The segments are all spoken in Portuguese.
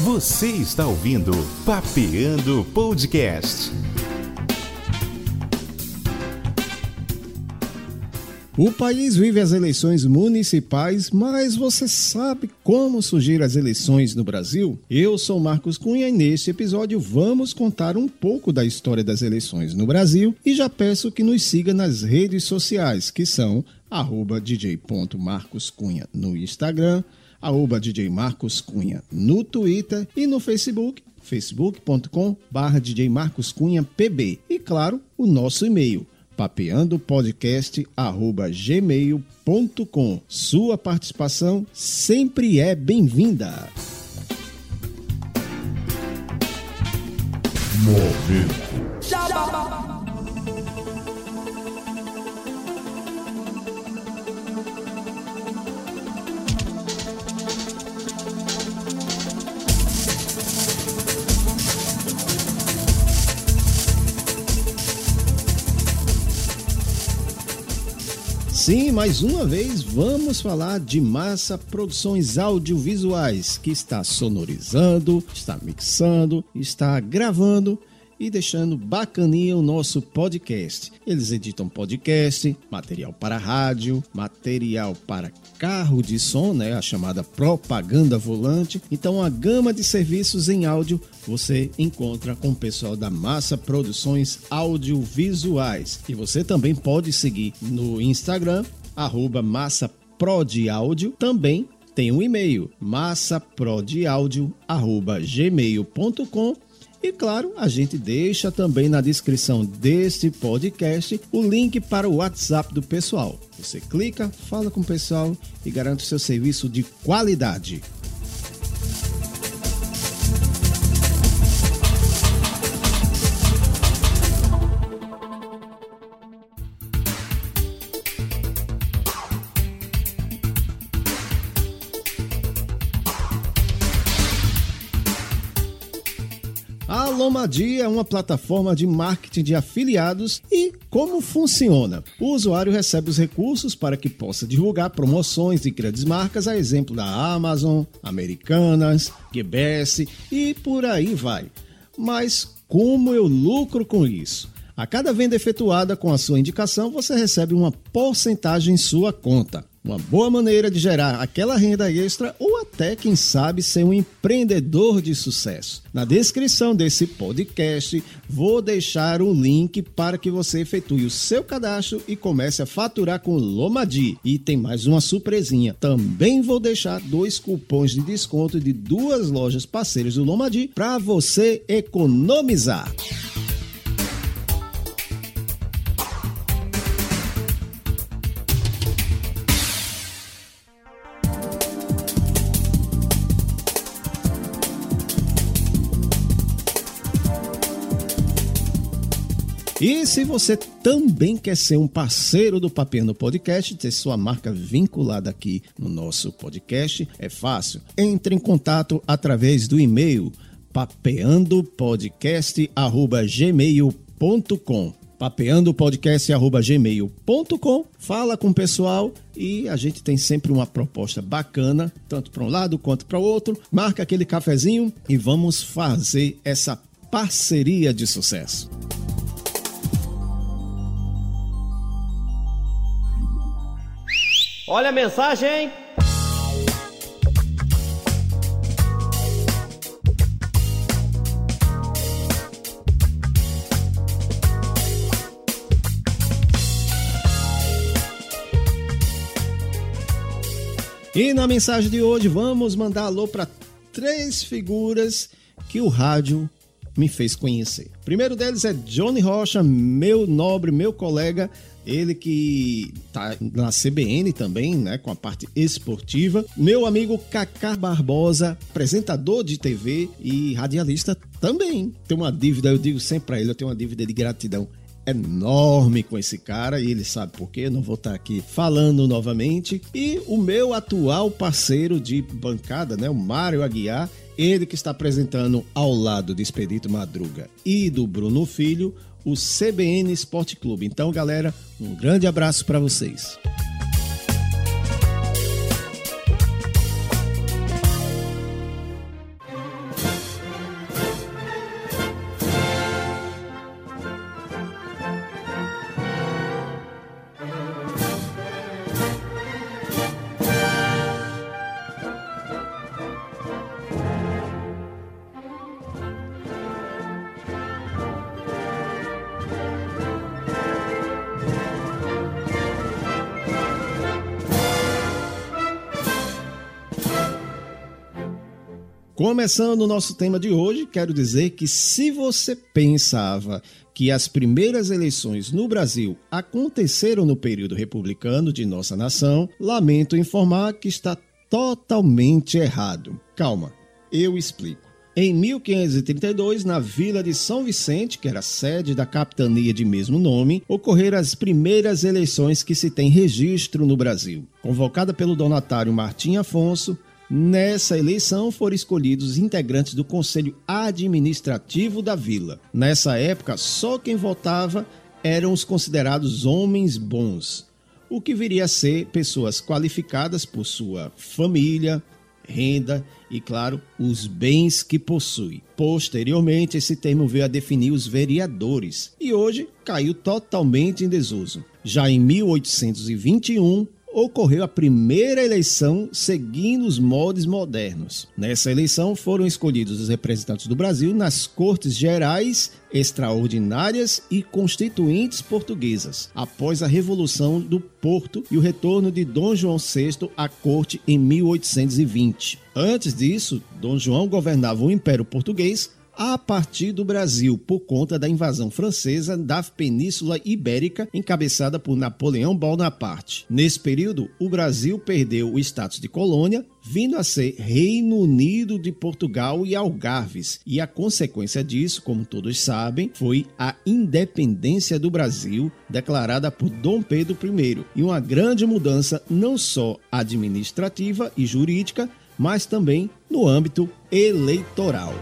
Você está ouvindo Papeando Podcast. O país vive as eleições municipais, mas você sabe como surgiram as eleições no Brasil? Eu sou Marcos Cunha e neste episódio vamos contar um pouco da história das eleições no Brasil e já peço que nos siga nas redes sociais, que são arroba dj.marcoscunha no Instagram, arroba no Twitter e no Facebook, facebook.com barra. E claro, o nosso e-mail, papeandopodcast.gmail.com. Sua participação sempre é bem-vinda. Momento. Sim, mais uma vez vamos falar de Massa Produções Audiovisuais, que está sonorizando, está mixando, está gravando e deixando bacaninha o nosso podcast. Eles editam podcast, material para rádio, material para carro de som, né, a chamada propaganda volante. Então, a gama de serviços em áudio você encontra com o pessoal da Massa Produções Audiovisuais. E você também pode seguir no Instagram, arroba Massa Também tem um e-mail, massaprodiaudio.gmail.com e claro, a gente deixa também na descrição deste podcast o link para o WhatsApp do pessoal. Você clica, fala com o pessoal e garante o seu serviço de qualidade. A Lomadia é uma plataforma de marketing de afiliados e como funciona? O usuário recebe os recursos para que possa divulgar promoções de grandes marcas, a exemplo da Amazon, Americanas, GBS e por aí vai. Mas como eu lucro com isso? A cada venda efetuada com a sua indicação, você recebe uma porcentagem em sua conta. Uma boa maneira de gerar aquela renda extra ou até, quem sabe, ser um empreendedor de sucesso. Na descrição desse podcast, vou deixar o link para que você efetue o seu cadastro e comece a faturar com Lomadi. E tem mais uma surpresinha. Também vou deixar dois cupons de desconto de duas lojas parceiras do Lomadi para você economizar. E se você também quer ser um parceiro do Papeando Podcast, ter sua marca vinculada aqui no nosso podcast, é fácil. Entre em contato através do e-mail papeandopodcast@gmail.com papeandopodcast.gmail.com Fala com o pessoal e a gente tem sempre uma proposta bacana, tanto para um lado quanto para o outro. Marca aquele cafezinho e vamos fazer essa parceria de sucesso. Olha a mensagem! E na mensagem de hoje vamos mandar alô para três figuras que o rádio me fez conhecer. O primeiro deles é Johnny Rocha, meu nobre, meu colega, ele que tá na CBN também, né, com a parte esportiva. Meu amigo Cacá Barbosa, apresentador de TV e radialista também. Tem uma dívida, eu digo sempre para ele, eu tenho uma dívida de gratidão enorme com esse cara e ele sabe por quê, não vou estar aqui falando novamente. E o meu atual parceiro de bancada, né, o Mário Aguiar, ele que está apresentando ao lado de Expedito Madruga e do Bruno Filho o CBN Esporte Clube. Então, galera, um grande abraço para vocês. Começando o nosso tema de hoje, quero dizer que se você pensava que as primeiras eleições no Brasil aconteceram no período republicano de nossa nação, lamento informar que está totalmente errado. Calma, eu explico. Em 1532, na vila de São Vicente, que era sede da capitania de mesmo nome, ocorreram as primeiras eleições que se tem registro no Brasil. Convocada pelo donatário Martim Afonso, Nessa eleição foram escolhidos os integrantes do Conselho Administrativo da Vila. Nessa época, só quem votava eram os considerados homens bons, o que viria a ser pessoas qualificadas por sua família, renda e, claro, os bens que possui. Posteriormente, esse termo veio a definir os vereadores e hoje caiu totalmente em desuso. Já em 1821, ocorreu a primeira eleição seguindo os moldes modernos. Nessa eleição foram escolhidos os representantes do Brasil nas Cortes Gerais, Extraordinárias e Constituintes Portuguesas, após a Revolução do Porto e o retorno de Dom João VI à corte em 1820. Antes disso, Dom João governava o Império Português a partir do Brasil por conta da invasão francesa da Península Ibérica, encabeçada por Napoleão Bonaparte. Nesse período, o Brasil perdeu o status de colônia, vindo a ser Reino Unido de Portugal e Algarves, e a consequência disso, como todos sabem, foi a independência do Brasil, declarada por Dom Pedro I, e uma grande mudança não só administrativa e jurídica, mas também no âmbito eleitoral.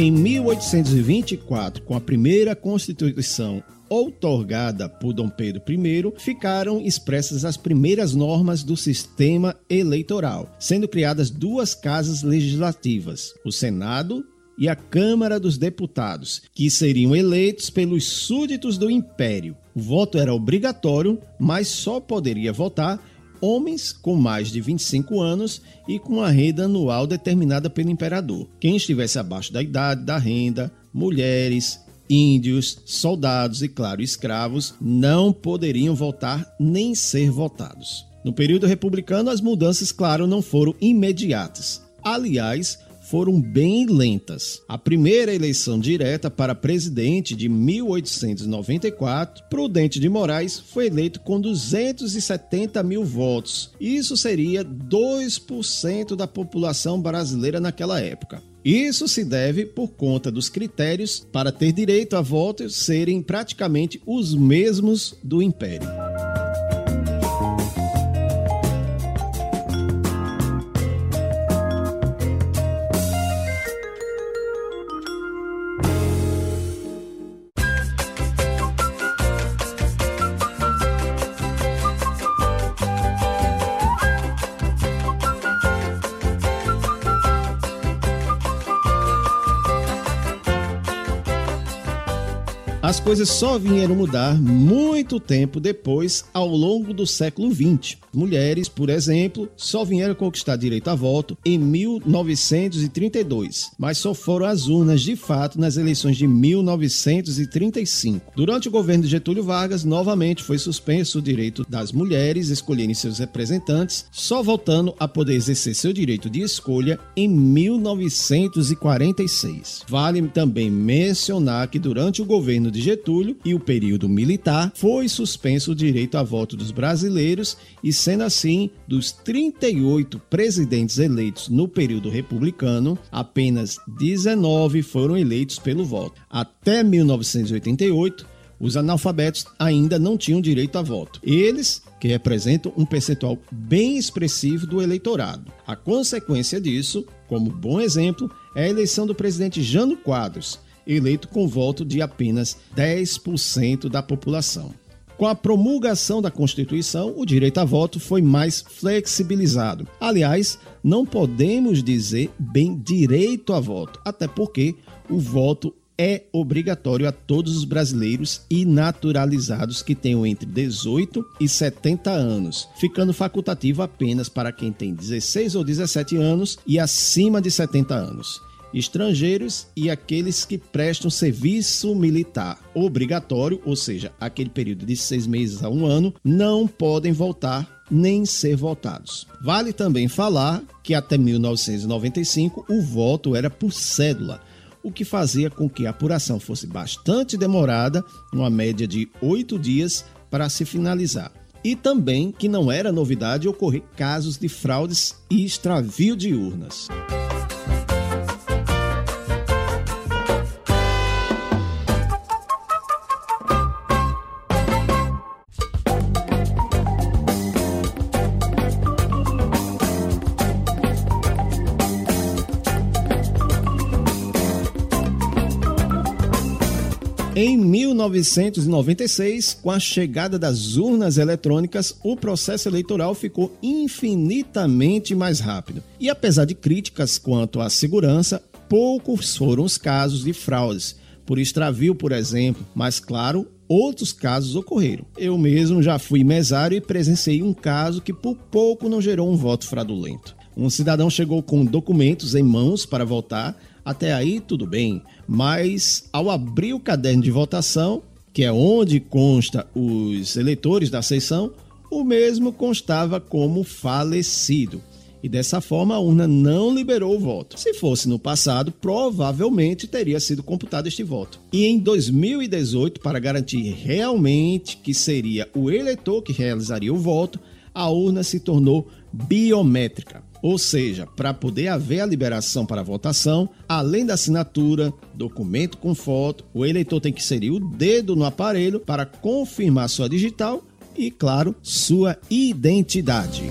Em 1824, com a primeira Constituição outorgada por Dom Pedro I, ficaram expressas as primeiras normas do sistema eleitoral, sendo criadas duas casas legislativas, o Senado e a Câmara dos Deputados, que seriam eleitos pelos súditos do Império. O voto era obrigatório, mas só poderia votar homens com mais de 25 anos e com a renda anual determinada pelo imperador. Quem estivesse abaixo da idade da renda, mulheres, índios, soldados e, claro, escravos não poderiam votar nem ser votados. No período republicano, as mudanças, claro, não foram imediatas. Aliás, foram bem lentas. A primeira eleição direta para presidente de 1894, Prudente de Moraes foi eleito com 270 mil votos. Isso seria 2% da população brasileira naquela época. Isso se deve por conta dos critérios para ter direito a voto serem praticamente os mesmos do Império. Coisas só vieram mudar muito tempo depois, ao longo do século XX. Mulheres, por exemplo, só vieram conquistar direito a voto em 1932, mas só foram às urnas de fato nas eleições de 1935. Durante o governo de Getúlio Vargas, novamente foi suspenso o direito das mulheres escolherem seus representantes, só voltando a poder exercer seu direito de escolha em 1946. Vale também mencionar que durante o governo de de Getúlio e o período militar, foi suspenso o direito a voto dos brasileiros e, sendo assim, dos 38 presidentes eleitos no período republicano, apenas 19 foram eleitos pelo voto. Até 1988, os analfabetos ainda não tinham direito a voto. Eles que representam um percentual bem expressivo do eleitorado. A consequência disso, como bom exemplo, é a eleição do presidente Jano Quadros, eleito com voto de apenas 10% da população. Com a promulgação da Constituição, o direito a voto foi mais flexibilizado. Aliás, não podemos dizer bem direito a voto, até porque o voto é obrigatório a todos os brasileiros e naturalizados que tenham entre 18 e 70 anos, ficando facultativo apenas para quem tem 16 ou 17 anos e acima de 70 anos estrangeiros e aqueles que prestam serviço militar obrigatório, ou seja, aquele período de seis meses a um ano, não podem voltar nem ser votados. Vale também falar que até 1995 o voto era por cédula, o que fazia com que a apuração fosse bastante demorada, uma média de oito dias para se finalizar. E também que não era novidade ocorrer casos de fraudes e extravio de urnas. 1996, com a chegada das urnas eletrônicas, o processo eleitoral ficou infinitamente mais rápido. E apesar de críticas quanto à segurança, poucos foram os casos de fraudes, por extravio, por exemplo, mas claro, outros casos ocorreram. Eu mesmo já fui mesário e presenciei um caso que por pouco não gerou um voto fraudulento. Um cidadão chegou com documentos em mãos para votar, até aí tudo bem, mas ao abrir o caderno de votação, que é onde consta os eleitores da seção, o mesmo constava como falecido. E dessa forma a urna não liberou o voto. Se fosse no passado, provavelmente teria sido computado este voto. E em 2018, para garantir realmente que seria o eleitor que realizaria o voto, a urna se tornou biométrica. Ou seja, para poder haver a liberação para votação, além da assinatura, documento com foto, o eleitor tem que inserir o dedo no aparelho para confirmar sua digital e, claro, sua identidade.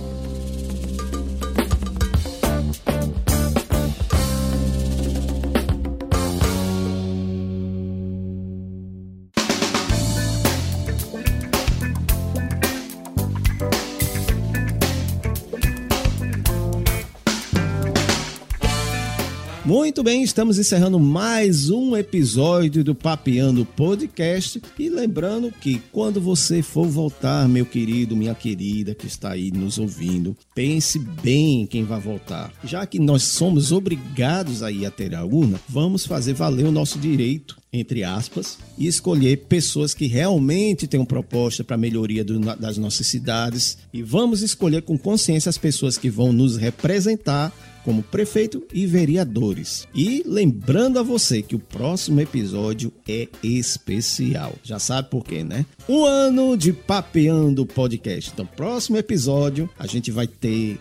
Muito bem, estamos encerrando mais um episódio do Papeando Podcast. E lembrando que quando você for voltar, meu querido, minha querida que está aí nos ouvindo, pense bem quem vai voltar. Já que nós somos obrigados a ir até a urna, vamos fazer valer o nosso direito entre aspas, e escolher pessoas que realmente tenham proposta para a melhoria do, das nossas cidades. E vamos escolher com consciência as pessoas que vão nos representar como prefeito e vereadores. E lembrando a você que o próximo episódio é especial. Já sabe por quê, né? Um ano de Papeando Podcast. Então, próximo episódio a gente vai ter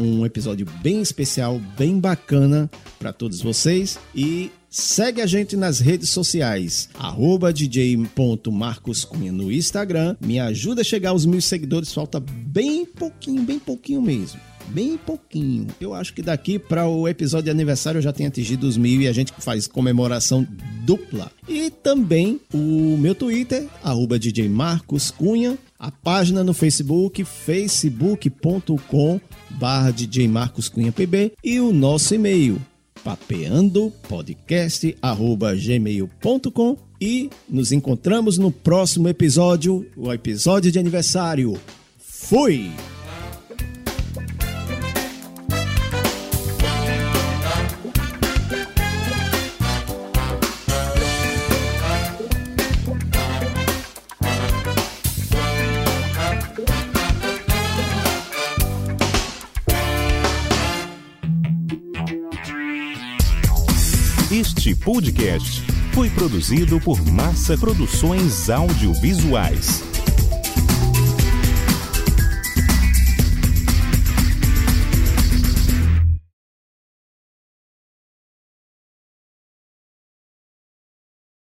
um episódio bem especial, bem bacana para todos vocês e Segue a gente nas redes sociais, arroba dj.marcoscunha no Instagram. Me ajuda a chegar aos mil seguidores, falta bem pouquinho, bem pouquinho mesmo bem pouquinho. Eu acho que daqui para o episódio de aniversário eu já tenho atingido os mil e a gente faz comemoração dupla. E também o meu Twitter, arroba DJ Marcos Cunha, a página no Facebook, facebook.com barra DJ Marcos Cunha PB e o nosso e-mail, papeandopodcast.gmail.com e nos encontramos no próximo episódio, o episódio de aniversário. Fui! Este podcast foi produzido por Massa Produções Audiovisuais.